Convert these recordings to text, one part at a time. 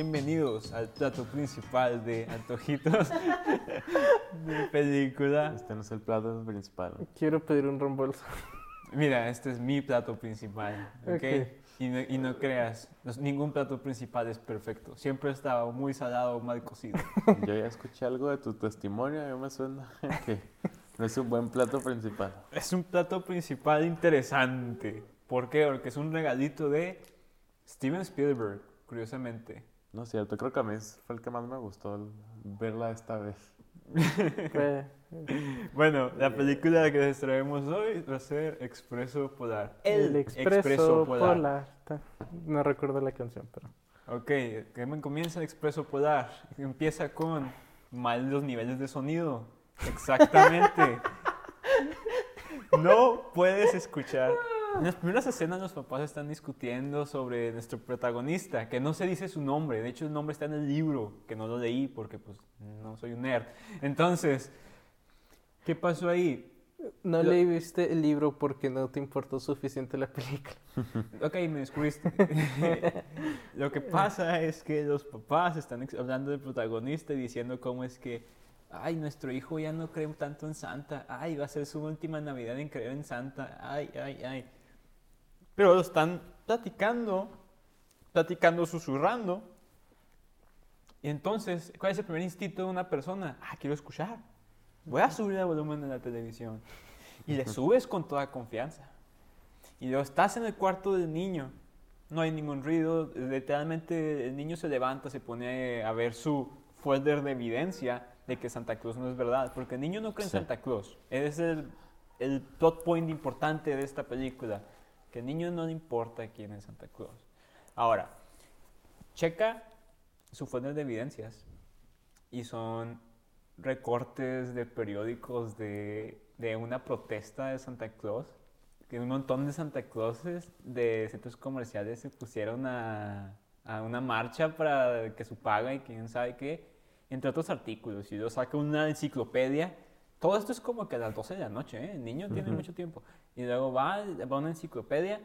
Bienvenidos al plato principal de Antojitos de película. Este no es el plato principal. Quiero pedir un reembolso. Mira, este es mi plato principal, ¿ok? Y, no, y no creas, no- ningún plato principal es perfecto. Siempre estaba muy salado o mal cocido. Yo ya escuché algo de tu testimonio, a mí me suena que no es un buen plato principal. Es un plato principal interesante. ¿Por qué? Porque es un regalito de Steven Spielberg, curiosamente. No es cierto, creo que a mí fue el que más me gustó verla esta vez. Bueno, la película que les traemos hoy va a ser Expreso Polar. el expreso, polar. Ta- No recuerdo la canción, pero. Ok, comienza Expreso Polar. Empieza con mal los niveles de sonido. Exactamente. no puedes escuchar. En las primeras escenas los papás están discutiendo sobre nuestro protagonista, que no se dice su nombre. De hecho, el nombre está en el libro, que no lo leí porque pues no soy un nerd. Entonces, ¿qué pasó ahí? No Lo- leíste el libro porque no te importó suficiente la película. Ok, me descubriste. Lo que pasa es que los papás están hablando del protagonista y diciendo cómo es que, ay, nuestro hijo ya no cree tanto en Santa, ay, va a ser su última Navidad en creer en Santa, ay, ay, ay. Pero lo están platicando, platicando, susurrando. Y entonces, ¿cuál es el primer instinto de una persona? Ah, quiero escuchar. Voy a subir el volumen de la televisión. Y le subes con toda confianza. Y luego estás en el cuarto del niño. No hay ningún ruido. Literalmente el niño se levanta, se pone a ver su folder de evidencia de que Santa Claus no es verdad. Porque el niño no cree en Sí. Santa Claus. Es el, el plot point importante de esta película. Que niño no importa quién es Santa Claus. Ahora, checa su folder de evidencias. Y son recortes de periódicos de, una protesta de Santa Claus que un montón de Santa Clauses de centros comerciales se pusieron a, una marcha para que su paga y quién sabe qué, entre otros artículos. Y luego saca una enciclopedia. Todo esto es como que a las 12 de la noche, ¿eh? El niño tiene mucho tiempo. Y luego va, va a una enciclopedia,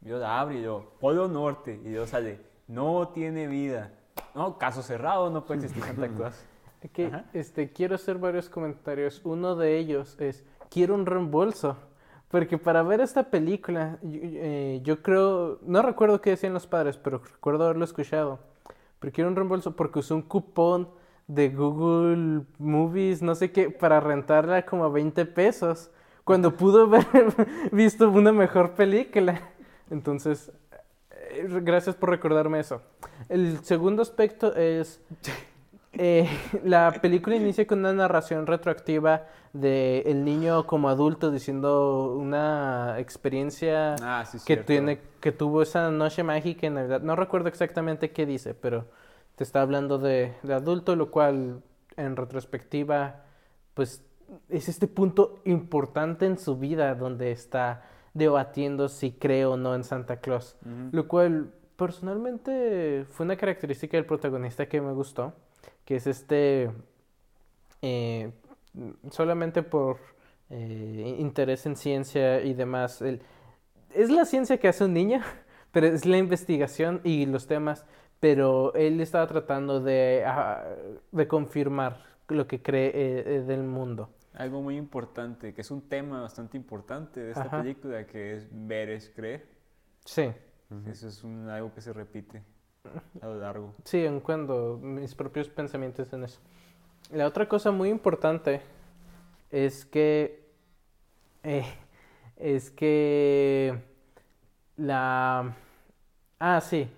y luego la abre y luego, Polo Norte, y luego sale, no tiene vida. No, caso cerrado, no puede existir Santa Claus. Que, Ajá. este, quiero hacer varios comentarios. Uno de ellos es, quiero un reembolso. Porque para ver esta película, yo, eh, yo creo, no recuerdo qué decían los padres, pero recuerdo haberlo escuchado. Pero quiero un reembolso porque usé un cupón de Google Movies, no sé qué, para rentarla como a 20 pesos. Cuando pudo haber visto una mejor película. Entonces, eh, gracias por recordarme eso. El segundo aspecto es... Eh, la película inicia con una narración retroactiva de el niño como adulto diciendo una experiencia Ah, sí, que tiene que tuvo esa noche mágica en Navidad. No recuerdo exactamente qué dice, pero te está hablando de, de adulto, lo cual en retrospectiva pues es este punto importante en su vida donde está debatiendo si cree o no en Santa Claus. Lo cual personalmente fue una característica del protagonista que me gustó, que es este, eh, solamente por eh, interés en ciencia y demás, el- es la ciencia que hace un niño, pero es la investigación y los temas, pero él estaba tratando de, de confirmar lo que cree eh, eh, del mundo. Algo muy importante, que es un tema bastante importante de esta Ajá. película, que es ver es creer. Sí, Eso es un- algo que se repite a lo largo. sí, en cuando mis propios pensamientos en eso. La otra cosa muy importante es que eh, es que la ah sí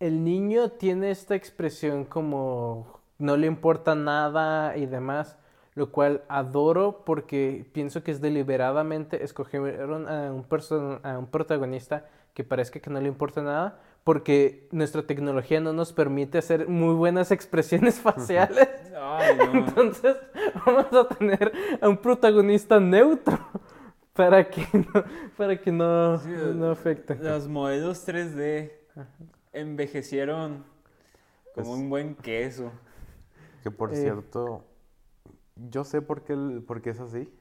el niño tiene esta expresión como no le importa nada y demás lo cual adoro porque pienso que es deliberadamente escogieron a un person- a un protagonista que parezca que no le importa nada porque nuestra tecnología no nos permite hacer muy buenas expresiones faciales Ay, no. entonces vamos a tener a un protagonista neutro para que no, para que no, Sí, no afecte. Los modelos 3D envejecieron como Pues- un buen queso. Que por Eh. cierto, yo sé por qué, por qué es así.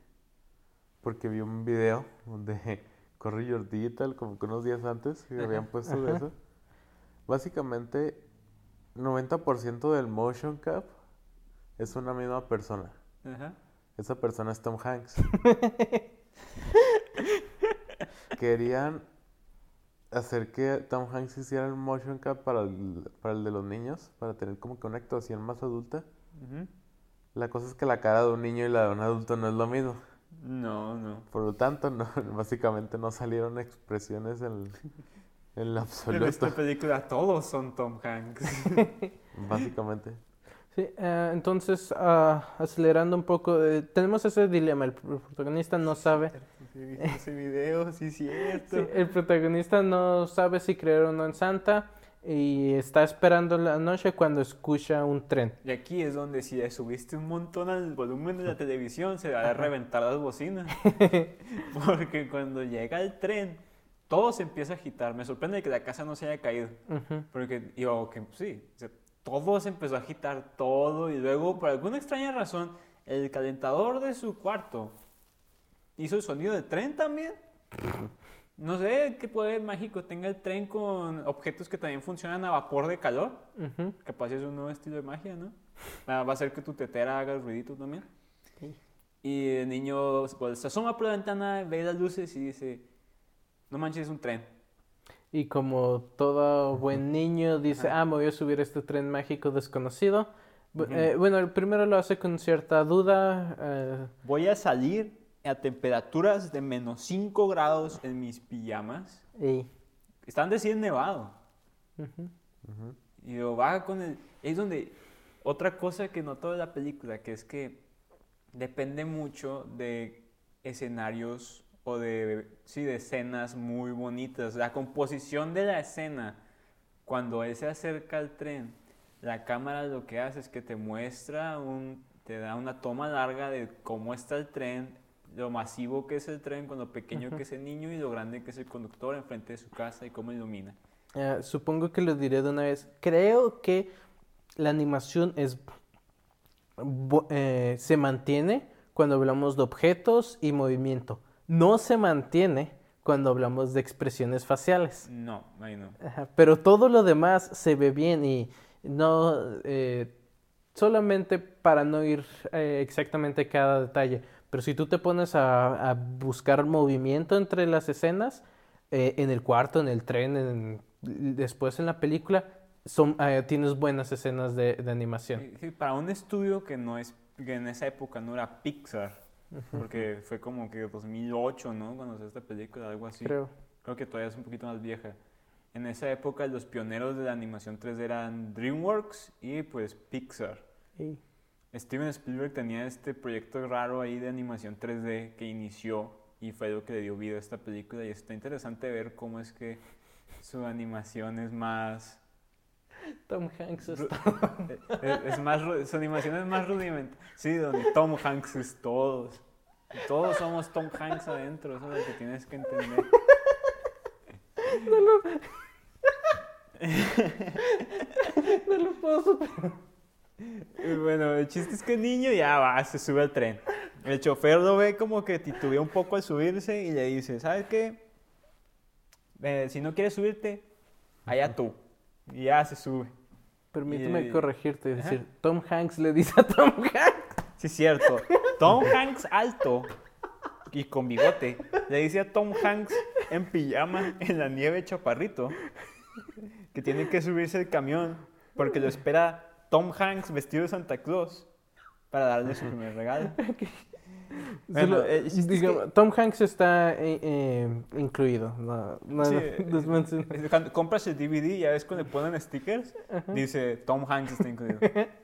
Porque vi un video de Corre Your Digital, como que unos días antes, que habían puesto de eso. Básicamente, 90% del motion cap es una misma persona. Ajá. Esa persona es Tom Hanks. Querían hacer que Tom Hanks hiciera el motion cap para el, para el de los niños, para tener como que una actuación más adulta. La cosa es que la cara de un niño y la de un adulto no es lo mismo. No, no. Por lo tanto, no, básicamente no salieron expresiones en, en lo En absoluto. esta película todos son Tom Hanks. Básicamente. Sí, eh, entonces, ah, acelerando un poco, eh, tenemos ese dilema, el pr- protagonista no sabe, Ese video, sí, cierto. sí, el protagonista no sabe si creer o no en Santa y está esperando la noche cuando escucha un tren. Y aquí es donde si le subiste un montón al volumen de la televisión se va a reventar las bocinas. Porque cuando llega el tren, todo se empieza a agitar. Me sorprende que la casa no se haya caído. Ujú. Porque yo, que sí, todo se empezó a agitar, todo. Y luego, por alguna extraña razón, el calentador de su cuarto hizo el sonido del tren también. No sé qué poder mágico tenga el tren con objetos que también funcionan a vapor de calor. Ujú. Capaz es un nuevo estilo de magia, ¿no? Va a hacer que tu tetera haga el ruidito también. Sí. Y el niño pues, se asoma por la ventana, ve las luces y dice, no manches, es un tren. Y como todo buen niño dice, ah, me voy a subir a este tren mágico desconocido. Bu- Ujú. eh, bueno, el primero lo hace con cierta duda. eh, Voy a salir a temperaturas de menos 5 grados en mis pijamas. y, Están recién nevado. ujú. Ujú. Y lo va con el... Es donde... Otra cosa que noto de la película, que es que depende mucho de escenarios o de, sí, de escenas muy bonitas. La composición de la escena, cuando él se acerca al tren, la cámara lo que hace es que te muestra, un, te da una toma larga de cómo está el tren, lo masivo que es el tren, con lo pequeño que es el niño y lo grande que es el conductor enfrente de su casa y cómo ilumina. Eh, supongo que lo diré de una vez. Creo que la animación es eh, se mantiene cuando hablamos de objetos y movimiento. No se mantiene cuando hablamos de expresiones faciales. No, ahí no. Ajá, Pero todo lo demás se ve bien y no eh, solamente para no ir eh, exactamente cada detalle. Pero si tú te pones a, a buscar movimiento entre las escenas, eh, en el cuarto, en el tren, en- después en la película, son, eh, tienes buenas escenas de, de animación. Sí, sí, para un estudio que no es que en esa época no era Pixar, porque fue como que 2008, ¿no? Cuando se esta película, algo así. Creo. Creo que todavía es un poquito más vieja. En esa época los pioneros de la animación 3D eran DreamWorks y pues Pixar. Y- Steven Spielberg tenía este proyecto raro ahí de animación 3D que inició y fue lo que le dio vida a esta película y está interesante ver cómo es que su animación es más Tom Hanks Ru- está- es, es más, su animación es más rudimentaria. Sí, donde Tom Hanks es todos. Todos somos Tom Hanks adentro, eso es lo que tienes que entender. No lo puedo superar. Bueno, el chiste es que el niño ya va, se sube al tren. El chofer lo ve como que titubea un poco al subirse y le dice, ¿sabes qué? Eh, si no quieres subirte, allá tú. Y ya se sube. Permíteme Y- corregirte y decir, Tom Hanks le dice a Tom Hanks. Sí, cierto. Tom Hanks alto y con bigote le dice a Tom Hanks en pijama en la nieve chaparrito que tiene que subirse al camión porque lo espera Tom Hanks vestido de Santa Claus para darle su primer regalo. Bueno, Solo, digamos, Tom Hanks está eh, eh, incluido. No, no, Sí, no, eh, no es mención- es Cuando compras el DVD, ya ves cuando le ponen stickers, dice Tom Hanks está incluido.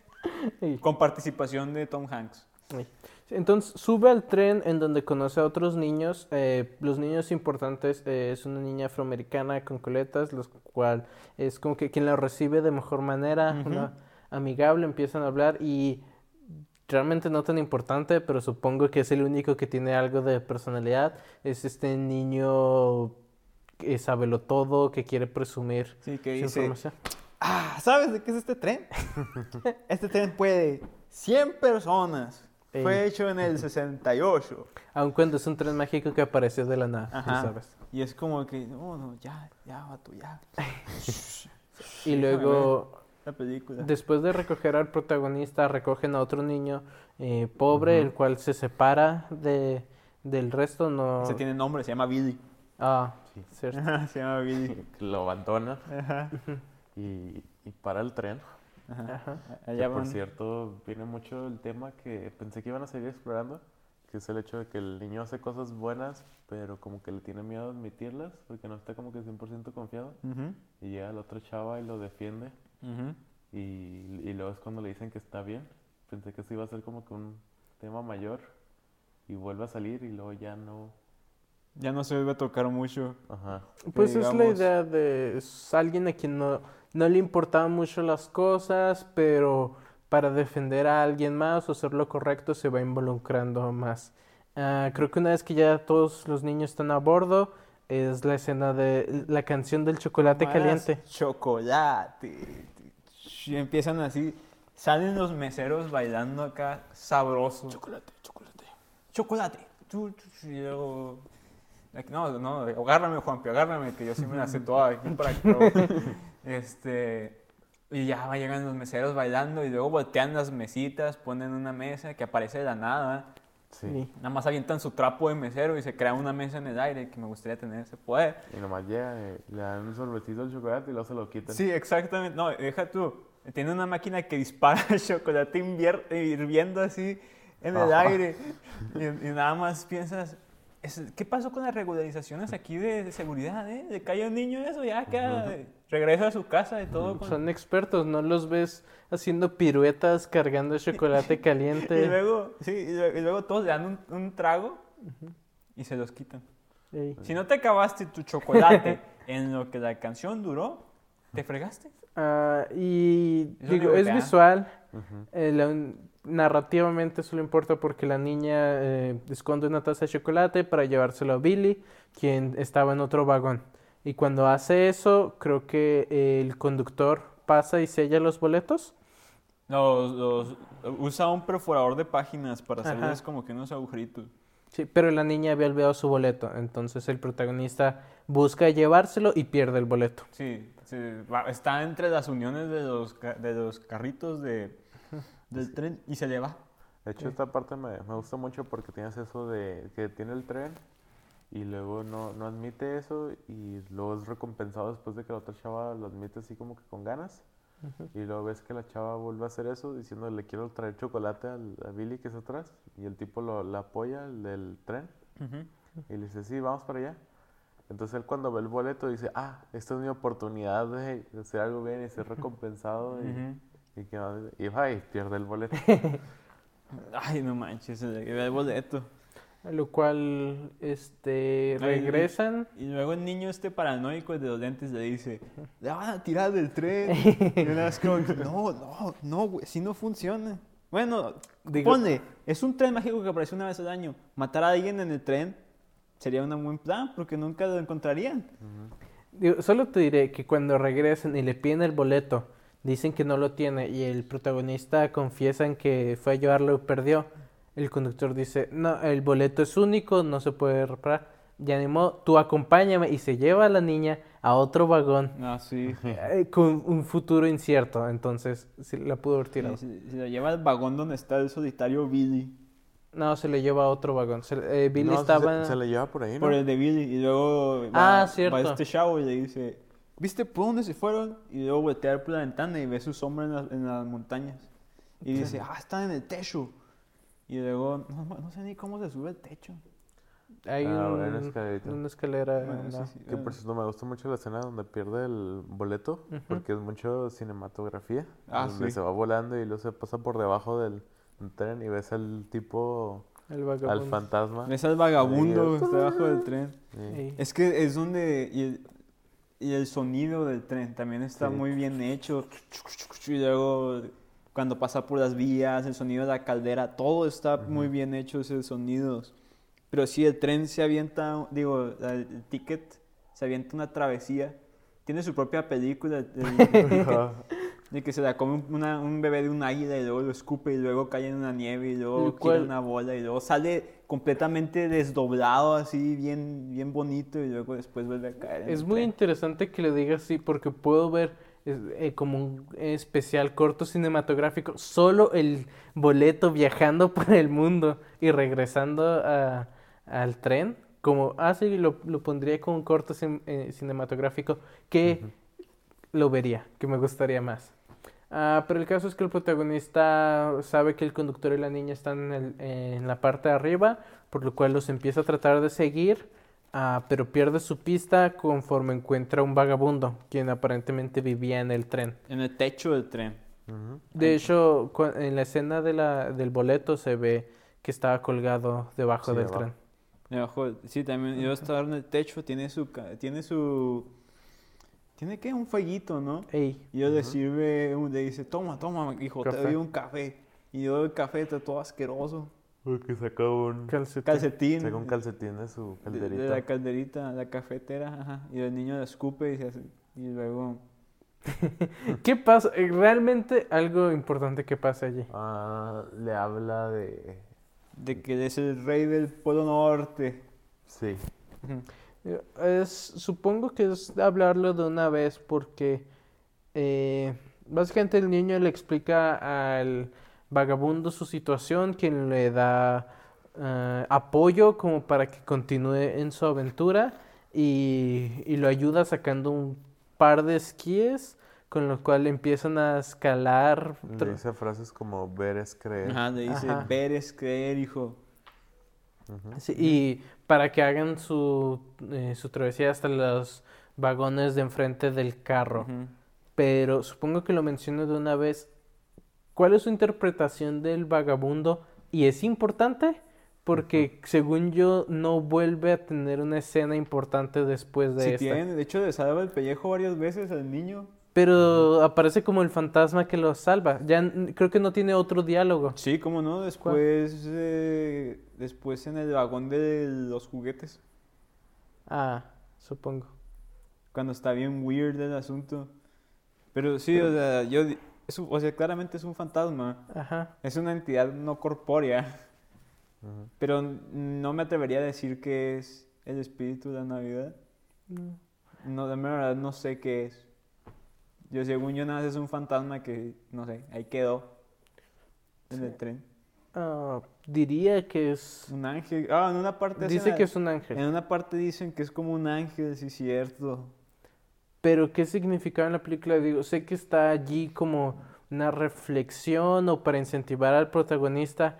Sí. Con participación de Tom Hanks. Sí. Entonces sube al tren en donde conoce a otros niños. eh, los niños importantes eh, es una niña afroamericana con coletas, los cual es como que quien la recibe de mejor manera, una amigable, empiezan a hablar y realmente no tan importante, pero supongo que es el único que tiene algo de personalidad. Es este niño que sabe lo todo, que quiere presumir Sí, que su dice, información. Ah, ¿sabes de qué es este tren? este tren puede 100 personas. Fue hecho en el 68. Aun cuando es un tren mágico que apareció de la nada, Ajá. sabes. Y es como que, no, no, ya, ya, vato, ya. Y luego la película. Después de recoger al protagonista, recogen a otro niño eh, pobre, el cual se separa de, del resto. No... Se tiene nombre, se llama Billy. Ah, Sí. cierto. se llama Billy. Lo abandona Ajá. y, y para el tren. Ajá. Ajá. Que Allá por cierto, viene mucho el tema que pensé que iban a seguir explorando, que es el hecho de que el niño hace cosas buenas, pero como que le tiene miedo a admitirlas, porque no está como que 100% confiado. Y llega la otra chava y lo defiende, ujú. y, y luego es cuando le dicen que está bien. Pensé que eso iba a ser como que un tema mayor, y vuelve a salir y luego ya no... Ya no se vuelve a tocar mucho. Ajá. Pues es la idea de es alguien a quien no, no le importaban mucho las cosas, pero para defender a alguien más o hacer lo correcto se va involucrando más. Ah, creo que una vez que ya todos los niños están a bordo, es la escena de la canción del chocolate Más caliente. Chocolate. Y empiezan así. Salen los meseros bailando acá sabroso. Chocolate, chocolate. Chocolate. Y luego. No, no, agárrame, Juanpi, agárrame, que yo sí me la sé toda aquí para que todo. Este. Y ya llegan los meseros bailando y luego voltean las mesitas, ponen una mesa que aparece de la nada. Sí. Nada más avientan su trapo de mesero y se crea una mesa en el aire que me gustaría tener ese poder. Y nomás llega, y le dan un sorbetito al chocolate y luego se lo quitan. Sí, exactamente. No, deja tú. Tiene una máquina que dispara el chocolate hirviendo así en el Ajá. aire. Y, y nada más piensas, ¿qué pasó con las regularizaciones aquí de, de seguridad? Eh? De que un niño eso, ya queda, regresa a su casa y todo. con- Son expertos, no los ves haciendo piruetas cargando chocolate Y caliente. luego, sí, y luego, y luego todos le dan un, un trago y se los quitan. Si no te acabaste tu chocolate en lo que la canción duró, ¿te fregaste? Ah, y Es digo, es da. visual. Ujú. eh, la- narrativamente solo importa porque la niña eh, esconde una taza de chocolate para llevárselo a Billy, quien estaba en otro vagón. Y cuando hace eso, creo que el conductor pasa y sella los boletos. Los, los- usa un perforador de páginas para Ajá. hacerles como que unos agujeritos. Sí, pero la niña había olvidado su boleto, entonces el protagonista busca llevárselo y pierde el boleto. Sí, sí, está entre las uniones de los, de los carritos de, del tren y se le va. De hecho, esta parte me, me gusta mucho porque tienes eso de que tiene el tren y luego no, no admite eso y luego es recompensado después de que la otra chava lo admite así como que con ganas. Y luego ves que la chava vuelve a hacer eso diciendo le quiero traer chocolate al, a Billy que está atrás y el tipo lo, la apoya, el del tren, y le dice, sí, vamos para allá. Entonces él cuando ve el boleto dice, ah, esta es mi oportunidad de, de hacer algo bien y ser recompensado y, Ujú. y, que, y va y pierde el boleto. Ay, no manches, el boleto. A lo cual, este, regresan. Y luego el niño este paranoico de los lentes le dice, le van a tirar del tren. y como no, no, no, güey, así no funciona. Bueno, Digo- ponle, es un tren mágico que aparece una vez al año. Matar a alguien en el tren sería un buen plan porque nunca lo encontrarían. Digo, solo te diré que cuando regresan y le piden el boleto, dicen que no lo tiene y el protagonista confiesa en que fue a llevarlo y perdió. El conductor dice, no, el boleto es único, no se puede reparar. Ya ni modo, tú acompáñame y se lleva a la niña a otro vagón Ah, sí. eh, con un futuro incierto. Entonces, sí, la pudo haber tirado. se, se lo lleva al vagón donde está el solitario Billy. No, se le lleva a otro vagón. Se- eh, Billy No, se- estaba... Se, le lleva por ahí, ¿no? Por el de Billy. Y luego Ah, va, cierto. va este chavo y le dice, ¿viste por dónde se fueron? Y luego voltea por la ventana y ve su sombra en, la- en las montañas. Y dice, ah, están en el techo. Y luego, no, no sé ni cómo se sube el techo. Hay Ah, un- una escalerita. una escalera. Bueno, en sí, la- sí. Que por cierto me gusta mucho la escena donde pierde el boleto, Ujú. porque es mucho cinematografía. Ah, donde sí. se va volando y luego se pasa por debajo del tren y ves al tipo, El al fantasma. Ves al vagabundo Sí. que está debajo del tren. Es que es donde... Y el, y el sonido del tren también está Sí. muy bien hecho. Y luego cuando pasa por las vías, el sonido de la caldera, todo está muy bien hecho esos sonidos. Pero sí, el tren se avienta, digo, el, ticket se avienta una travesía. Tiene su propia película, el, el de que se la come un- una- un bebé de un águila y luego lo escupe y luego cae en una nieve y luego cual- una bola y luego sale completamente desdoblado así, bien, bien bonito y luego después vuelve a caer. en Es muy tren. interesante que le digas así porque puedo ver eh, como un especial corto cinematográfico, solo el boleto viajando por el mundo y regresando a- al tren, como, ah, sí, lo, lo pondría como un corto cin- eh, cinematográfico que lo vería, que me gustaría más. Ah, pero el caso es que el protagonista sabe que el conductor y la niña están en, el- en la parte de arriba, por lo cual los empieza a tratar de seguir, ah, pero pierde su pista conforme encuentra un vagabundo, quien aparentemente vivía en el tren. En el techo del tren. De hecho, en la escena de la, del boleto se ve que estaba colgado debajo Sí, del tren. Debajo, sí, también yo estaba en el techo, tiene su, tiene su, tiene que un fueguito, ¿no? Ey, Y yo le sirve, le dice, toma, toma, hijo, te doy un café. Y yo el café está todo asqueroso. Porque saca un, calcetín. Calcetín. saca un calcetín de su de- de, calderita. la calderita, la cafetera, ajá. Y el niño la escupe y se hace, y luego... ¿Qué pasa? Eh, Realmente algo importante que pasa allí. Ah, le habla de... De que es el rey del Polo Norte. Sí. Es, supongo que es hablarlo de una vez porque eh, básicamente el niño le explica al vagabundo su situación, quien le da eh, apoyo como para que continúe en su aventura y, y lo ayuda sacando un par de esquíes con lo cual empiezan a escalar. Le dice frases como ver es creer. Ajá, le dice, Ajá. ver es creer, hijo. Sí, y para que hagan su, eh, su travesía hasta los vagones de enfrente del carro. Pero supongo que lo menciono de una vez. ¿Cuál es su interpretación del vagabundo? Y es importante porque, según yo, no vuelve a tener una escena importante después de Sí esta. tiene, de hecho le salva el pellejo varias veces al niño. Pero aparece como el fantasma que lo salva. Ya creo que no tiene otro diálogo. Sí, cómo no, después, eh, después en el vagón de los juguetes, Ah, supongo. cuando está bien weird el asunto. Pero sí, o sea, yo, es un- o sea, claramente es un fantasma, Ajá. es una entidad no corpórea, Ujú. pero no me atrevería a decir que es el espíritu de la Navidad. No. No, de verdad no sé qué es. Yo, según yo, nada más es un fantasma que, no sé, ahí quedó en el tren. Ah, diría que es... Un ángel. Ah, en una parte Dice a- que es un ángel. En una parte dicen que es como un ángel, sí, cierto. Pero ¿qué significaba en la película? Digo, sé que está allí como una reflexión o para incentivar al protagonista,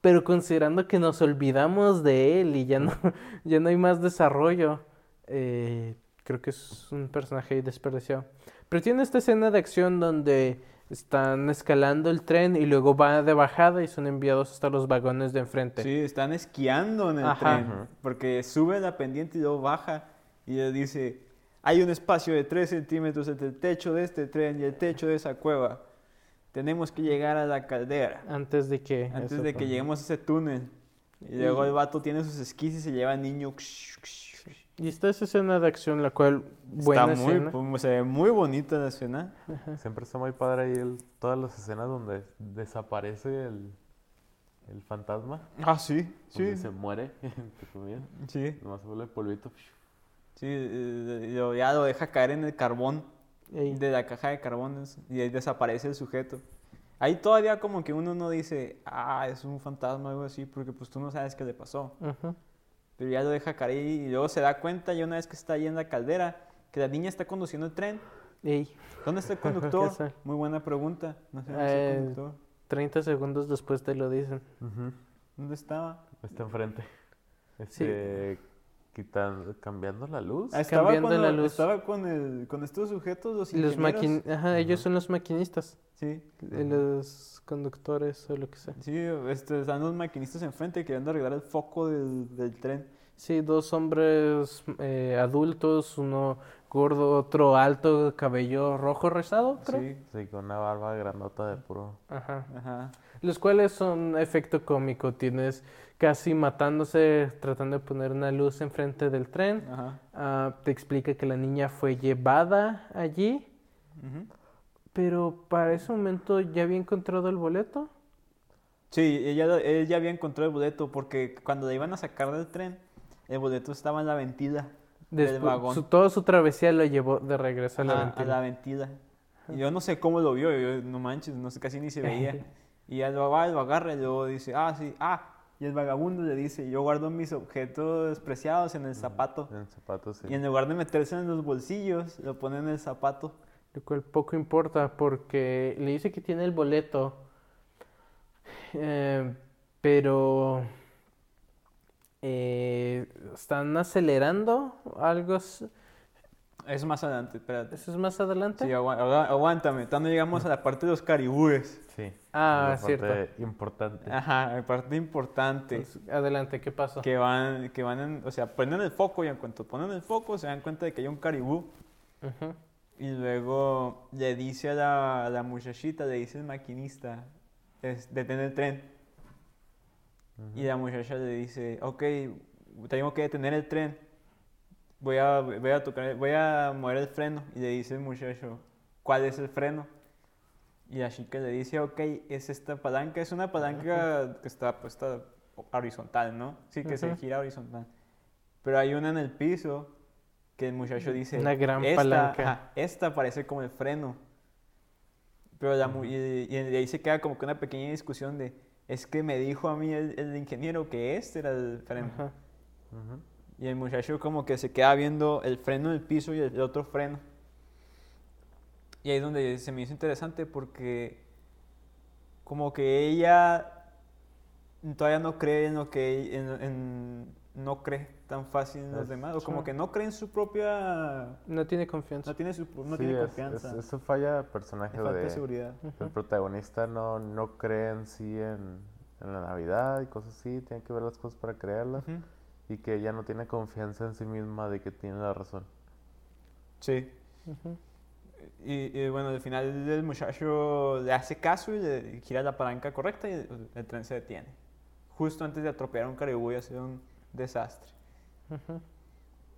pero considerando que nos olvidamos de él y ya no, ya no hay más desarrollo, eh, creo que es un personaje ahí desperdiciado. Pero tiene esta escena de acción donde están escalando el tren y luego va de bajada y son enviados hasta los vagones de enfrente. Sí, están esquiando en el Ajá. tren. Porque sube la pendiente y luego baja. Y le dice: Hay un espacio de 3 centímetros entre el techo de este tren y el techo de esa cueva. Tenemos que llegar a la caldera Antes de que... antes de que lleguemos a ese túnel. Y luego el vato tiene sus esquís y se lleva al niño. Y está esa escena de acción, la cual... Buena Está muy, escena. se ve muy bonita la escena. Siempre está muy padre ahí el- todas las escenas donde desaparece el, el fantasma. Ah, sí, Donde sí. se muere. Sí, Nomás se vuelve el polvito. Sí. eh, lo- ya lo deja caer en el carbón. Ey. de la caja de carbones y ahí desaparece el sujeto. Ahí todavía como que uno no dice, ah, es un fantasma o algo así, porque pues tú no sabes qué le pasó. Ujú. Pero ya lo deja caer y luego se da cuenta ya una vez que está ahí en la caldera que la niña está conduciendo el tren. Ey. ¿Dónde está el conductor? Muy buena pregunta. No sé dónde está el Eh, conductor. 30 segundos después te lo dicen. Ujú. ¿Dónde estaba? Está enfrente. Este, quitando, cambiando la luz. Ah, estaba cambiando cuando- la luz. Estaba con, el, con estos sujetos, los Los maquin... Ajá, ellos son los maquinistas, Sí, los conductores o lo que sea. sí, este, están los maquinistas enfrente queriendo arreglar el foco del, del tren. Sí, dos hombres eh, adultos, uno gordo, otro alto, cabello rojo rizado, creo. Sí, Sí, con una barba grandota de puro. Ajá. ajá. Los cuales son efecto cómico. Tienes casi matándose, tratando de poner una luz enfrente del tren. Ajá. Ah, te explica que la niña fue llevada allí, ujú. pero para ese momento ya había encontrado el boleto. Sí, ella, él ya había encontrado el boleto porque cuando la iban a sacar del tren, el boleto estaba en la ventila del Después, vagón. su- toda su travesía lo llevó de regreso a la Ajá, ventila. a la ventila. Y yo no sé cómo lo vio, yo no manches, no sé, casi ni se veía. Y él lo va, lo agarra y luego dice, ah, sí, ah. Y el vagabundo le dice, yo guardo mis objetos preciados en el zapato. En el zapato, sí. Y en lugar de meterse en los bolsillos, lo pone en el zapato. Lo cual poco importa porque le dice que tiene el boleto. Eh, pero eh, están acelerando algo. Es más adelante, espérate. ¿Eso es más adelante? Sí, agua- agua- aguántame. No llegamos a la parte de los caribúes. Sí. Ah, la parte cierto. importante. Ajá, la parte importante. Entonces, adelante, ¿qué pasó? Que van, que van en, o sea, prenden el foco y en cuanto ponen el foco se dan cuenta de que hay un caribú. Ujú. Y luego le dice a la, a la muchachita, le dice el maquinista, es, detén el tren. Y la muchacha le dice, ok, tengo que detener el tren. Voy a, voy a tocar, voy a mover el freno. Y le dice el muchacho, ¿cuál es el freno? Y la chica le dice, ok, es esta palanca. Es una palanca que está puesta horizontal, ¿no? Sí, que se gira horizontal. Pero hay una en el piso que el muchacho dice, Una gran esta, palanca. ajá, esta parece como el freno. Pero la y, y ahí se queda como que una pequeña discusión de, es que me dijo a mí el, el ingeniero que este era el freno. Y el muchacho como que se queda viendo el freno del piso y el, el otro freno. Y ahí es donde se me hizo interesante porque como que ella todavía no cree en lo que en, en- no cree tan fácil en los demás o como sí. que no cree en su propia No tiene confianza. no tiene su, no Sí, tiene es- confianza es- eso falla el personaje falta de, seguridad El protagonista no, no cree en sí en, en la Navidad y cosas así, tiene que ver las cosas para creerlas. Ujú. Y que ella no tiene confianza en sí misma de que tiene la razón. sí. Y, y bueno, al final el muchacho le hace caso y le gira la palanca correcta y el, el tren se detiene. Justo antes de atropellar un caribú y hacer un desastre.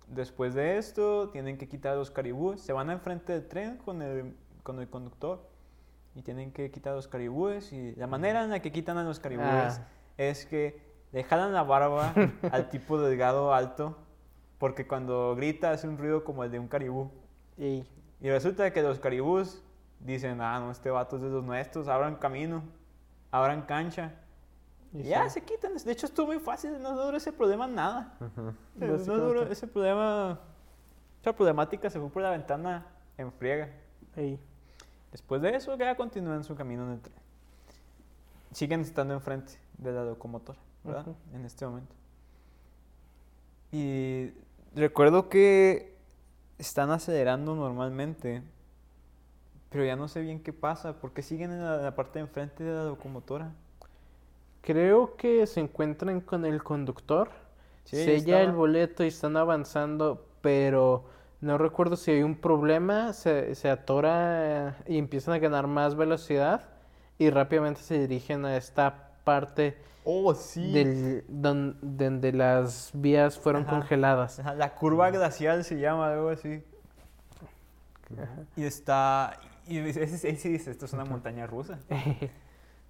Después de esto, tienen que quitar a los caribúes. Se van enfrente del tren con el, con el conductor y tienen que quitar a los caribúes. Y la manera en la que quitan a los caribúes Ah. es que le jalan la barba al tipo delgado alto porque cuando grita hace un ruido como el de un caribú. Y Y resulta que los caribús dicen, ah, no, este vato es de los nuestros, abran camino, abran cancha. Y Y ya, sí. se quitan. De hecho, estuvo muy fácil, no duró ese problema nada. Ujú. No duró ese problema, esa problemática se fue por la ventana en friega. y Después de eso, ya continúan su camino en el tren. Siguen estando enfrente de la locomotora, ¿verdad? Ujú. En este momento. Y recuerdo que están acelerando normalmente, pero ya no sé bien qué pasa, porque siguen en la, en la parte de enfrente de la locomotora. creo que se encuentran con el conductor. Sí, sella el boleto y están avanzando, pero no recuerdo si hay un problema, se, se atora eh, y empiezan a ganar más velocidad y rápidamente se dirigen a esta parte Oh, sí. del, don- donde las vías fueron Ajá. congeladas. Ajá, La curva glacial se llama, algo así. Y está. Y ese- dice: esto es una montaña rusa.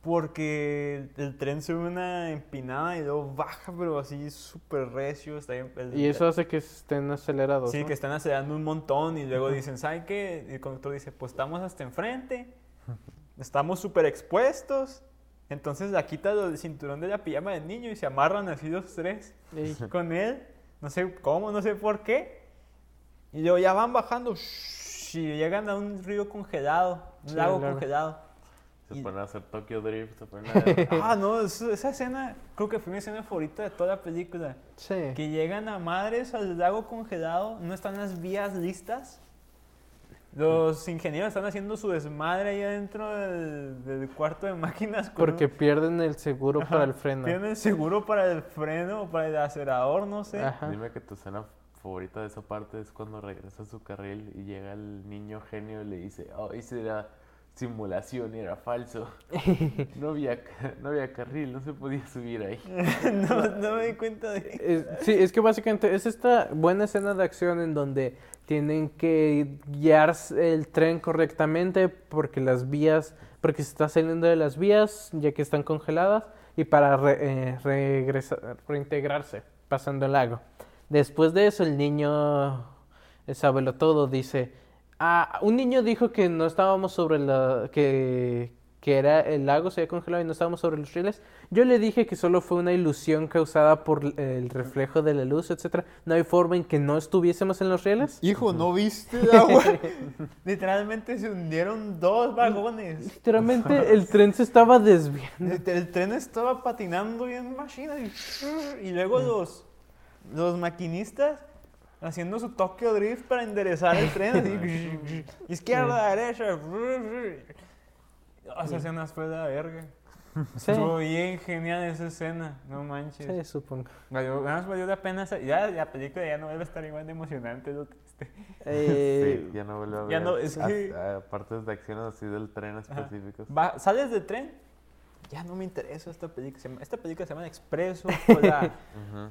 Porque el, el tren sube una empinada y luego baja, pero así súper recio. Está bien- el- y eso hace que estén acelerados. Sí, ¿no? que están acelerando un montón y luego dicen, ¿saben qué? Y el conductor dice, pues estamos hasta enfrente, estamos súper expuestos. Entonces la quita del cinturón de la pijama del niño y se amarran así los tres Ey, con él. No sé cómo, no sé por qué. Y luego ya van bajando shhh, y llegan a un río congelado, un Sí, lago el lago. congelado. Se Y- ponen a hacer Tokyo Drift, se ponen a... Ah, no, esa escena creo que fue mi escena favorita de toda la película. sí. Que llegan a madres al lago congelado, no están las vías listas. Los ingenieros están haciendo su desmadre ahí adentro del, del cuarto de máquinas. con Porque un- pierden el seguro Ajá, para el freno. Tienen seguro para el freno o para el acelerador, no sé. Ajá. Dime que tu escena favorita de esa parte es cuando regresa a su carril y llega el niño genio y le dice, oh, esa era simulación, era falso. No había, no había carril, no se podía subir ahí. no, no me di cuenta de Es- sí, es que básicamente es esta buena escena de acción en donde tienen que guiar el tren correctamente porque las vías, porque se está saliendo de las vías ya que están congeladas y para re- eh, regresar, reintegrarse pasando el lago. Después de eso el niño, sábelo todo, dice, Ah, un niño dijo que no estábamos sobre la... que, que era el lago se había congelado y no estábamos sobre los rieles. Yo le dije que solo fue una ilusión causada por el reflejo de la luz, etcétera. No hay forma en que no estuviésemos en los rieles. Hijo, ¿no viste el agua? Literalmente se hundieron dos vagones. Literalmente el tren se estaba desviando. El, el tren estaba patinando bien machina y, y luego los, los maquinistas haciendo su Tokyo Drift para enderezar el tren así, izquierda, derecha. Esa escena fue la verga. Sí, Estuvo bien genial esa escena, no manches. sí, supongo. Valió, nada más valió la pena. Ya la película ya no vuelve a estar igual de emocionante. lo triste. Eh, sí, ya no vuelve a ver. ya no, es que- as- a- partes de acciones así del tren específicos. Va- sales del tren. Ya no me interesa esta película. Esta película se llama Expreso Polar. Ujú.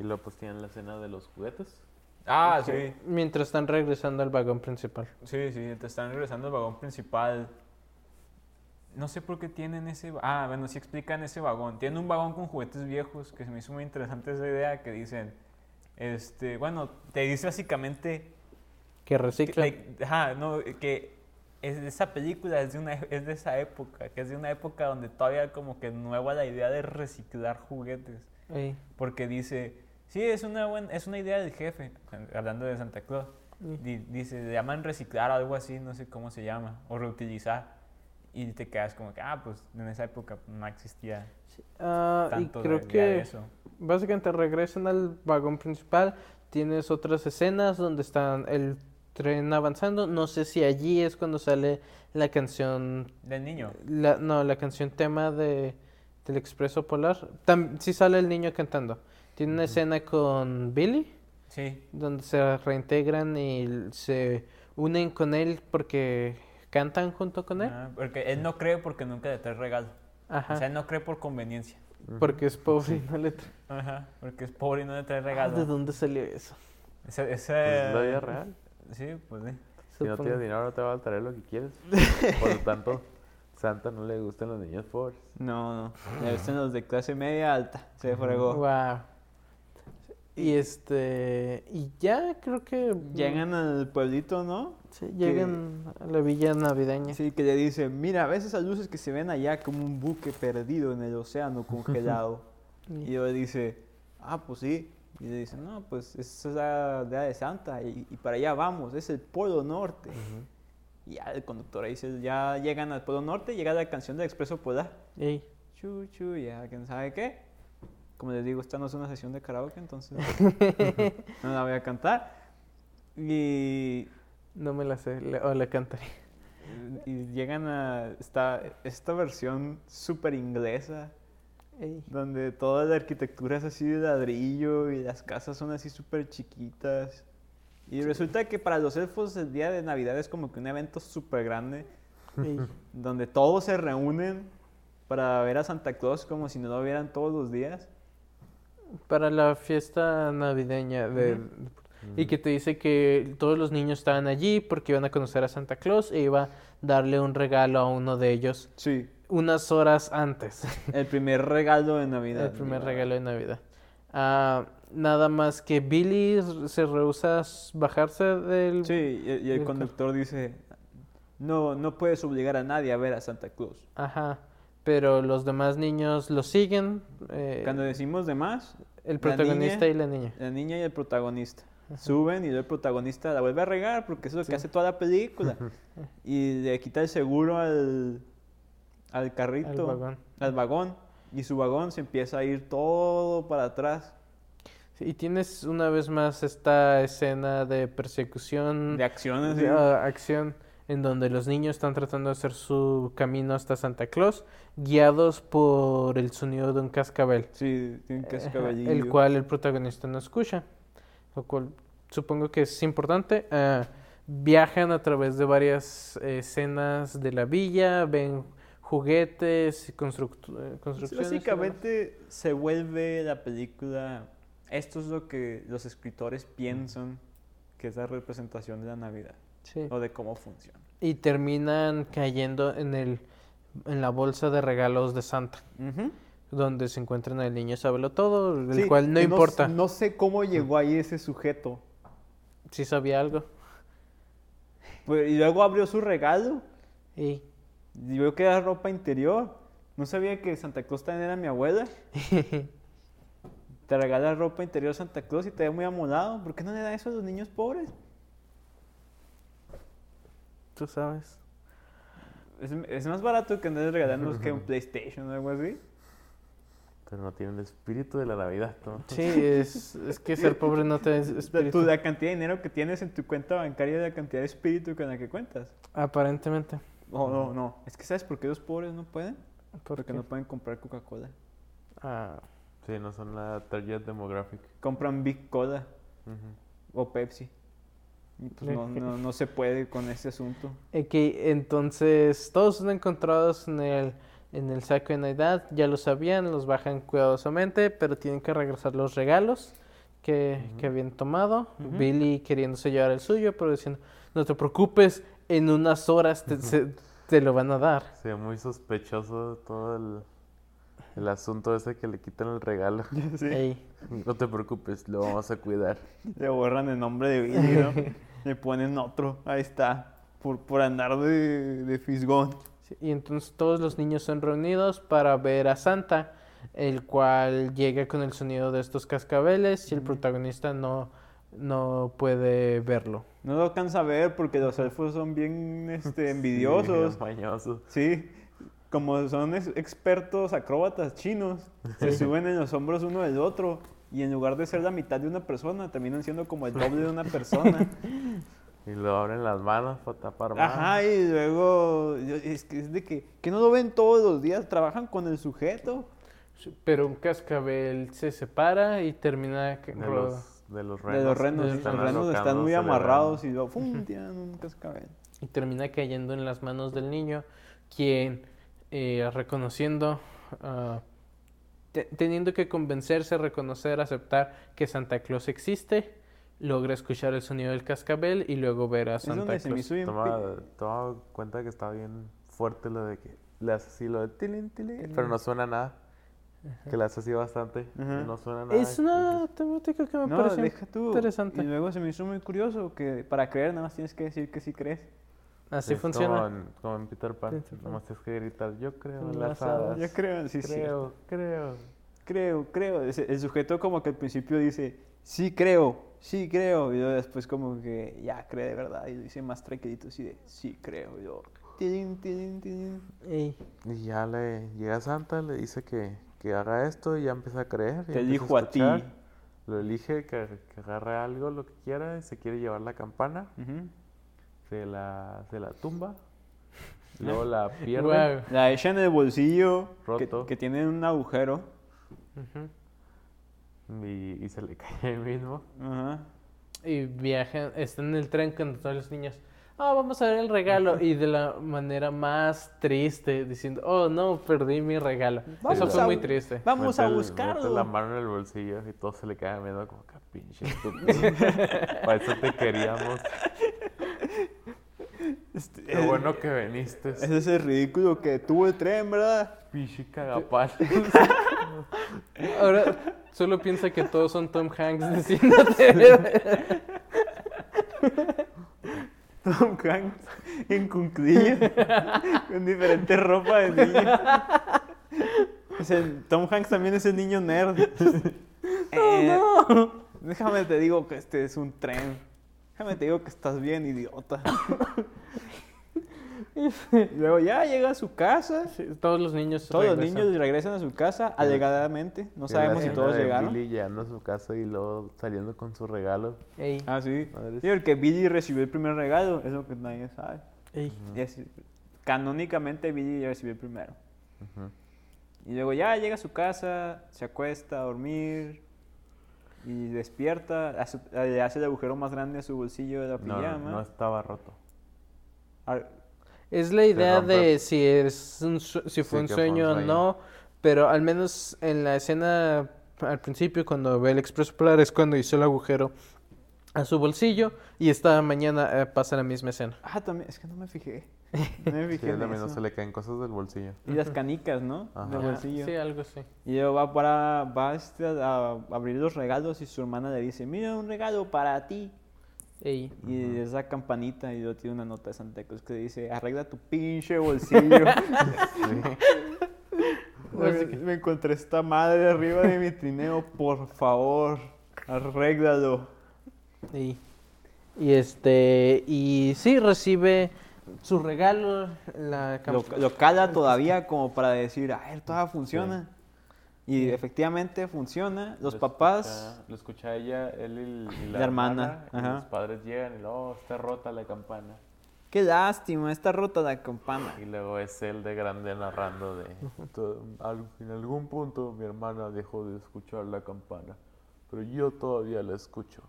Y luego pues tienen la escena de los juguetes. ah, sí. Mientras están regresando al vagón principal. Sí, sí, te están regresando al vagón principal. No sé por qué tienen ese... Ah, bueno, sí explican ese vagón. Tienen un vagón con juguetes viejos, que se me hizo muy interesante esa idea, que dicen... Este, bueno, te dice básicamente... Que reciclan. like, ajá, no, que es, esa película es de, una, es de esa época, que es de una época donde todavía como que nueva la idea de reciclar juguetes. Ey, Porque dice, sí, es una, buen, es una idea del jefe, hablando de Santa Claus. Dice, le llaman reciclar o algo así, no sé cómo se llama, o reutilizar. Y te quedas como que, ah, pues en esa época no existía Ah, y tanto creo de, de que eso. básicamente regresan al vagón principal. Tienes otras escenas donde están el tren avanzando. No sé si allí es cuando sale la canción, Del niño. la, no, la canción tema de del Expreso Polar. Tam, sí sale el niño cantando. Tiene una escena con Billy Sí, donde se reintegran y se unen con él porque cantan junto con él. ah, porque él no cree porque nunca le trae regalo. Ajá. O sea, él no cree por conveniencia. Porque es pobre y no le trae. Ajá, porque es pobre y no le trae Ah, ¿De regalo. dónde salió eso? Ese, ese- Pues, la vida real. Sí, pues sí. Si no tienes dinero, no te va a traer lo que quieres. Por lo tanto, Santa no le gustan los niños pobres. No, no. Le gustan los de clase media alta. Se fregó. Wow. Y este. Y ya creo que. Llegan al pueblito, ¿no? Sí, llegan a la villa navideña. Sí, que le dice, mira, ves esas luces que se ven allá como un buque perdido en el océano congelado. y él dice, ah, pues sí. Y le dice, no, pues esa es la aldea de Santa y, y para allá vamos, es el Polo Norte. Y ya el conductor ahí dice, ya llegan al Polo Norte, llega la canción del Expreso Polar. Ey. Chu, chu, ya, ¿quién sabe qué? Como les digo, esta no es una sesión de karaoke, entonces no la voy a cantar. Y, No me la sé. o la cantaré. y llegan a esta, esta versión súper inglesa, Ey. donde toda la arquitectura es así de ladrillo y las casas son así súper chiquitas. Y resulta que para los elfos el día de Navidad es como que un evento súper grande, Ey. donde todos se reúnen para ver a Santa Claus como si no lo vieran todos los días. Para la fiesta navideña de. Y que te dice que todos los niños estaban allí porque iban a conocer a Santa Claus e iba a darle un regalo a uno de ellos Sí, unas horas antes. el primer regalo de Navidad. El primer regalo de Navidad. Ah, nada más que Billy se rehúsa a bajarse del... Sí, y, y el conductor dice, no, no puedes obligar a nadie a ver a Santa Claus. Ajá. Pero los demás niños lo siguen. eh, Cuando decimos de más, el la protagonista niña- y la niña. la niña y el protagonista suben y luego el protagonista la vuelve a regar porque eso es lo que hace toda la película. y le quita el seguro al, al carrito, Al vagón. al vagón, y su vagón se empieza a ir todo para atrás. Sí, y tienes una vez más esta escena de persecución, De acciones. de, sí. acción, en donde los niños están tratando de hacer su camino hasta Santa Claus, guiados por el sonido de un cascabel. Sí, tiene que Ajá, escabellillo. el cual el protagonista no escucha, lo cual supongo que es importante. Ah, viajan a través de varias eh, escenas de la villa, ven juguetes y construct- eh, Sí, construcciones. básicamente se vuelve la película. Esto es lo que los escritores piensan que es la representación de la Navidad. Sí. o de cómo funciona. Y terminan cayendo en el en la bolsa de regalos de Santa, donde se encuentran el niño sabelo todo, el Sí, cual no que importa No sé cómo llegó ahí ese sujeto. si sabía algo. Pues, y luego abrió su regalo y vio que era ropa interior. No sabía que Santa Claus también era mi abuela. Te regala ropa interior Santa Claus y te ve muy amolado. ¿Por qué no le da eso a los niños pobres? Tú sabes. Es, es más barato que andarles regalándonos que un PlayStation o algo así. Pero no tiene el espíritu de la Navidad, ¿no? Sí, es, es que ser pobre no te da La, espíritu. tu- la cantidad de dinero que tienes en tu cuenta bancaria es la cantidad de espíritu con la que cuentas. Aparentemente. No, no, no. Es que ¿sabes por qué los pobres no pueden? ¿Por Porque qué? no pueden comprar Coca-Cola. Ah, Sí, no son la target demographic. Compran Big Cola Ujú. o Pepsi. Y pues no, no, no se puede con ese asunto. Ok, entonces todos son encontrados en el, en el saco de Navidad, ya lo sabían, los bajan cuidadosamente, pero tienen que regresar los regalos que, que habían tomado. Billy queriéndose llevar el suyo, pero diciendo, no te preocupes, en unas horas te, se- te lo van a dar. Sí, muy sospechoso todo el, el asunto ese que le quitan el regalo. Sí. Ey, No te preocupes, lo vamos a cuidar. Le borran el nombre de Billy, ¿no? Le ponen otro. Ahí está. Por, por andar de, de fisgón. sí, Y entonces todos los niños son reunidos para ver a Santa, el cual llega con el sonido de estos cascabeles y el protagonista no, no puede verlo. No lo alcanza a ver porque los elfos son bien este, envidiosos. Sí, mañosos. Sí, como son ex- expertos acróbatas chinos, se suben en los hombros uno del otro y en lugar de ser la mitad de una persona, terminan siendo como el doble de una persona. Y lo abren las manos para tapar más. Ajá, y luego es que es de que, que no lo ven todos los días, trabajan con el sujeto. Pero un cascabel se separa y termina que- De los, de los renos. de los renos, de los los renos están muy amarrados y luego ¡fum! tiran un cascabel. y termina cayendo en las manos del niño, quien eh, reconociendo, ah, te- teniendo que convencerse, reconocer, aceptar que Santa Claus existe, logra escuchar el sonido del cascabel y luego ver a Es Santa donde se me Claus. hizo bien Toma, toma cuenta que está bien fuerte lo de que le hace así lo de tilín, tilín, pero no suena nada. Que le hace así bastante Ajá. no suena nada. Es una temática que me No, pareció deja tú. interesante. Y luego se me hizo muy curioso que para creer nada más tienes que decir que sí crees. Así Es funciona. Como en, como en Peter Pan. Peter Pan. Nomás tienes que gritar, yo creo En las hadas. Yo creo, sí, sí. creo, creo. Creo, creo. Ese- El sujeto como que al principio dice, sí creo, sí creo. Y luego después como que ya cree de verdad. Y lo dice más tranquilito así de, sí creo. Y yo, tilín, tilín. Ey, Y ya le llega Santa, le dice que, que haga esto y ya empieza a creer. Te empieza elijo a ti. Lo elige, que, que agarre algo, lo que quiera, y se quiere llevar la campana. Ujú. Se la, se la tumba. Luego la pierde. La echa en el bolsillo que, Roto. que tiene un agujero. Y, y se le cae ahí mismo. Y viajan, están en el tren con todos los niños. Ah, vamos a ver el regalo. Y de la manera más triste, diciendo, oh no, perdí mi regalo. Vamos Eso fue a- muy triste. Vamos Mete a el- buscarlo. Mete la mano en el bolsillo y todo se le cae viendo como que pinche estúpido. Para eso te queríamos. Este, Qué bueno que viniste. Ese es el ridículo que tuvo el tren, ¿verdad? Pinche cagapal. Ahora solo piensa que todos son Tom Hanks diciéndote. Tom Hanks en cunclillas, con diferente ropa de niño. Tom Hanks también es el niño nerd. Eh, Déjame te digo que este es un tren. Déjame te digo que estás bien, idiota. Luego ya llega a su casa. Sí, todos los niños Todos los regresan. niños regresan a su casa alegadamente. No la sabemos si todos de llegaron. Billy llegando a su casa y luego saliendo con su regalo. Ey, Ah, sí. Madres. Sí, porque Billy recibió el primer regalo. Es lo que nadie sabe. ey. Y así- canónicamente Billy recibió el primero. Ujú. Y luego ya llega a su casa, se acuesta a dormir y despierta, hace- le hace el agujero más grande a su bolsillo de la No, pijama. no, no estaba roto. Ar- Es la idea de si, es un si fue Sí, un sueño o no, pero al menos en la escena al principio cuando ve el expreso polar es cuando hizo el agujero a su bolsillo y esta mañana eh, pasa la misma escena. Ah, también, es que no me fijé. No me Sí, fijé en también no se le caen cosas del bolsillo. Y las canicas, ¿no? Ajá. Del bolsillo. Sí, algo así. Y luego va, para, va este, a abrir los regalos y su hermana le dice, mira un regalo para ti. Ey. Y esa campanita, y yo tiene una nota de Santa Cruz que dice, arregla tu pinche bolsillo. me, me encontré esta madre arriba de mi trineo, por favor, arréglalo. Y, y este, y sí, recibe su regalo, la Lo, lo cala todavía como para decir, ay, todavía funciona. Y efectivamente funciona. Los Lo papás... escucha- lo escucha ella, él y, la, La hermana, los padres llegan y luego, "Oh, está rota la campana. Qué lástima, está rota la campana. Y luego es él de grande narrando de... "To- al- en algún punto mi hermana dejó de escuchar la campana, pero yo todavía la escucho.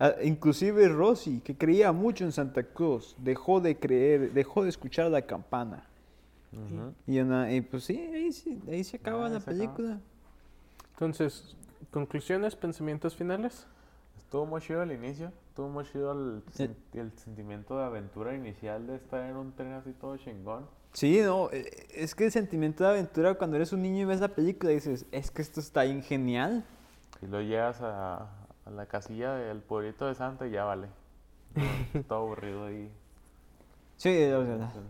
Ah, inclusive Rosy, que creía mucho en Santa Cruz, dejó de creer, dejó de escuchar la campana. Ujú. Y, una- y pues sí, ahí, sí- ahí se acaba Ah, la se acaba. película. Entonces, conclusiones, pensamientos finales. Estuvo muy chido al inicio, estuvo muy chido el, sen- el sentimiento de aventura inicial de estar en un tren así todo chingón. Sí, no, eh, es que el sentimiento de aventura cuando eres un niño y ves la película dices, es que esto está bien genial. Y luego llegas a, a la casilla del pueblito de Santa y ya vale. Todo aburrido ahí. Sí,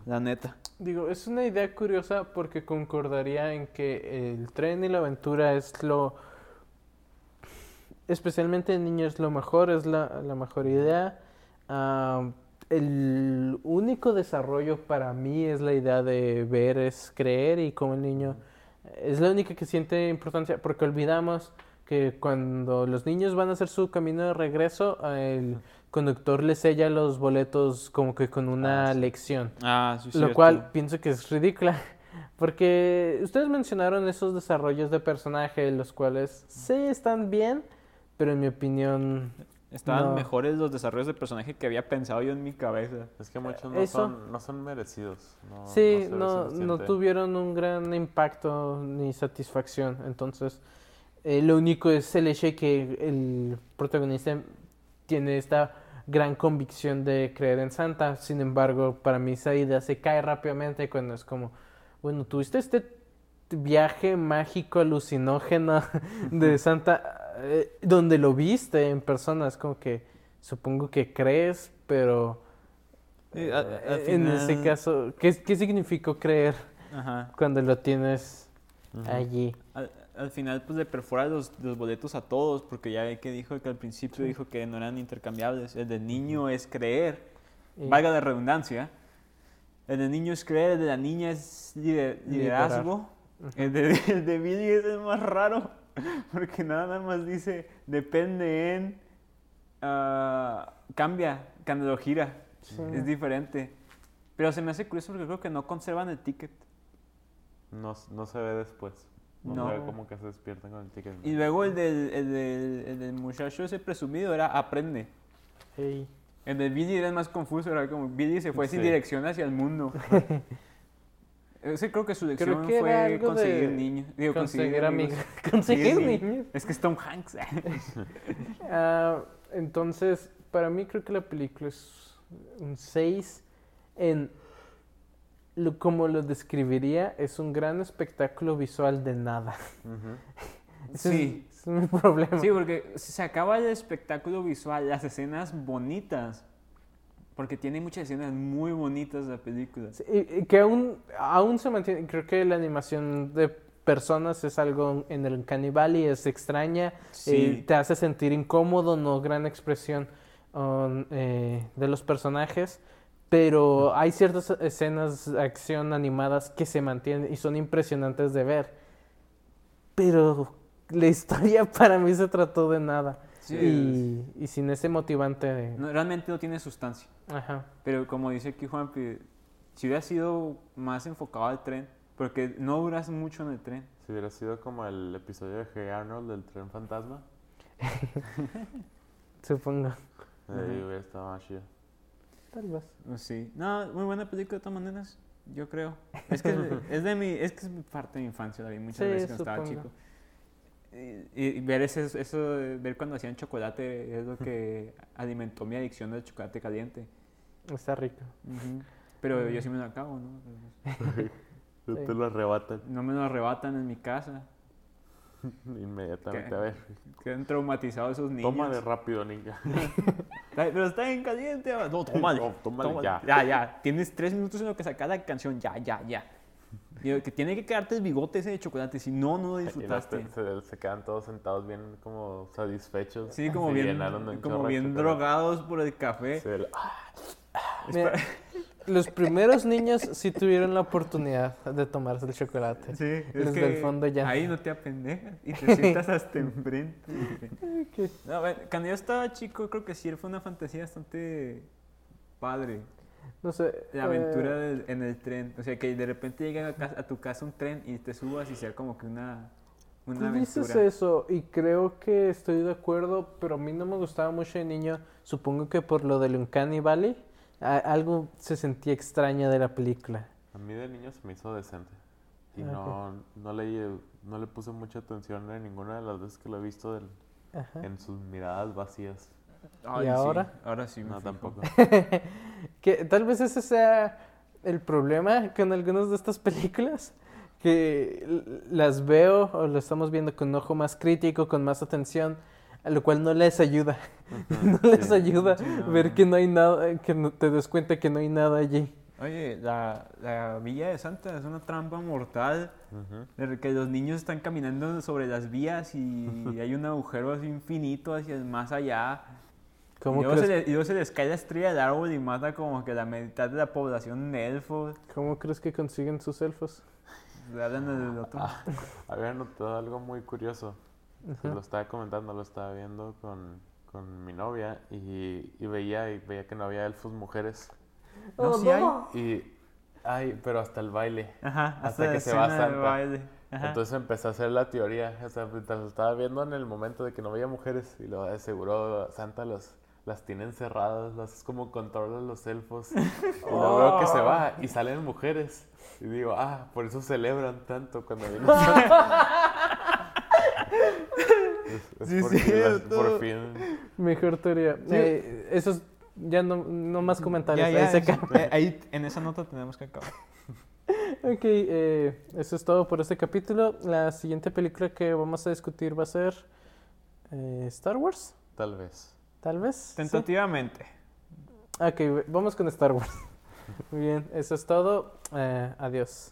la neta. Digo, es una idea curiosa porque concordaría en que el tren y la aventura es lo, especialmente en niños, lo mejor, es la, la mejor idea. Ah, el único desarrollo para mí es la idea de ver es creer y como el niño es la única que siente importancia porque olvidamos que cuando los niños van a hacer su camino de regreso, el conductor les sella los boletos como que con una Ah, sí. lección. Ah, sí, Lo cual pienso que es ridícula. Porque ustedes mencionaron esos desarrollos de personaje, los cuales sí están bien, pero en mi opinión. Estaban no. mejores los desarrollos de personaje que había pensado yo en mi cabeza. Es que muchos no, Eso. son, no son merecidos. No, sí, no, no tuvieron un gran impacto ni satisfacción. Entonces, eh, lo único es el hecho de que el protagonista tiene esta gran convicción de creer en Santa. Sin embargo, para mí esa idea se cae rápidamente cuando es como, bueno, tuviste este viaje mágico alucinógeno de Santa eh, donde lo viste en persona. Es como que supongo que crees, pero eh, en ese caso, ¿qué, qué significó creer Ajá. cuando lo tienes allí? Al, al final, pues le perfora los, los boletos a todos, porque ya ve que dijo que al principio dijo que no eran intercambiables. El del niño es creer, Y- valga la redundancia. El del niño es creer, el de la niña es lider- liderazgo. El de, el de Billy es el más raro, porque nada más dice, depende en, ah, cambia, cuando lo gira, Sí. es diferente. Pero se me hace curioso porque creo que no conservan el ticket. No, no se ve después. No, No. se ve como que se despiertan con el ticket. Y luego el del, el del, el del muchacho ese presumido era aprende. Ey. El de Billy era el más confuso, era como Billy se fue sin Sí. dirección hacia el mundo. Ese creo que su lección que fue conseguir niños. Digo, conseguir amigos. Conseguir conseguir ni- niños. Es que es Tom Hanks. Ah, entonces, para mí creo que la película es un 6 en lo, como lo describiría, es un gran espectáculo visual de nada. Sí. es, es mi problema. Sí, porque se acaba el espectáculo visual, las escenas bonitas. Porque tiene muchas escenas muy bonitas la película. Sí, y- que aún, aún se mantiene, creo que la animación de personas es algo en el Cannibal y es extraña, Sí. eh, te hace sentir incómodo, no gran expresión um, eh, de los personajes, pero hay ciertas escenas de acción animadas que se mantienen y son impresionantes de ver, pero la historia para mí se trató de nada Sí, y, y sin ese motivante de... No, realmente no tiene sustancia. Ajá. Pero como dice aquí Juan, si hubiera sido más enfocado al tren, porque no duras mucho en el tren. Si hubiera sido como el episodio de Hey Arnold del tren fantasma, Supongo. ahí hubiera estado más chido. Tal vez. Pues Sí. No, muy buena película de todas maneras, yo creo. Es que es de mi, es que es parte de mi infancia, la vi muchas Sí, veces cuando estaba supongo. chico. Y, y ver ese, eso, ver cuando hacían chocolate es lo que alimentó mi adicción al chocolate caliente. Está rico. Pero yo sí me lo acabo, ¿no? No Sí. te lo arrebatan No me lo arrebatan en mi casa. inmediatamente. ¿Qué? A ver, Quedan traumatizados esos niños. toma de rápido, niña. Pero está bien caliente. ah. No, tómale. No, tómale, ya. Ya, ya. Tienes tres minutos en lo que sacar la canción. Ya, ya, ya. Digo, que tiene que quedarte el bigote ese de chocolate. Si no, no lo los disfrutaste. te- se, se quedan todos sentados bien como satisfechos. Sí, como Se bien, como bien drogados por el café. Se ah, Mira, los primeros niños sí tuvieron la oportunidad de tomarse el chocolate. Sí, Los del fondo ya. Ahí no te apendejas y te sientas hasta enfrente. ¿Qué? No, a ver, cuando yo estaba chico, creo que sí fue una fantasía bastante padre. No sé. La eh, aventura del- en el tren. O sea, que de repente llegue a, casa- a tu casa un tren y te subas y sea como que una, una Tú dices aventura. eso y creo que estoy de acuerdo, pero a mí no me gustaba mucho de niño. Supongo que por lo del Uncanny Valley, a- algo se sentía extraño de la película. A mí de niño se me hizo decente. Y Ah, no, no, le, no le puse mucha atención en ninguna de las veces que lo he visto del- en sus miradas vacías. Ay, ¿Y sí, ahora? ahora sí. me No, fijo. tampoco. Que tal vez ese sea el problema con algunas de estas películas, que las veo o lo estamos viendo con un ojo más crítico, con más atención, a lo cual no les ayuda. no les Sí. ayuda Sí, no, ver que no hay nada, que no- te des cuenta que no hay nada allí. Oye, la, la Villa de Santa es una trampa mortal. Ujú. De que los niños están caminando sobre las vías y hay un agujero así infinito hacia el más allá. Y ¿Cómo luego, se crees, le- y luego se les cae la estrella del árbol y mata como que la mitad de la población en elfos. ¿Cómo crees que consiguen sus elfos? Hablan del otro. Ah, había notado algo muy curioso. Lo estaba comentando, lo estaba viendo con, con mi novia y, y veía y veía que no había elfos mujeres. No, Oh, sí hay. Y, ay, pero hasta el baile. Ajá, hasta la que se va Santa. baile. Ajá. Entonces empecé a hacer la teoría, o sea, mientras lo estaba viendo en el momento de que no veía mujeres y lo seguro Santa los, las tiene encerradas, las es como controla a los elfos. Y luego veo que se va y salen mujeres. Y digo, ah, por eso celebran tanto cuando viene Santa. Es, es Sí, cierto. por fin. Mejor teoría. Eh, esos ya no, no más comentarios. Ya, ahí ya, se eso- acaba. eh, ahí en esa nota tenemos que acabar. Ok, eh, eso es todo por este capítulo. La siguiente película que vamos a discutir va a ser eh, Star Wars, Tal vez. tal vez. ¿sí? Tentativamente. Ok, vamos con Star Wars. Muy bien, eso es todo. Eh, adiós.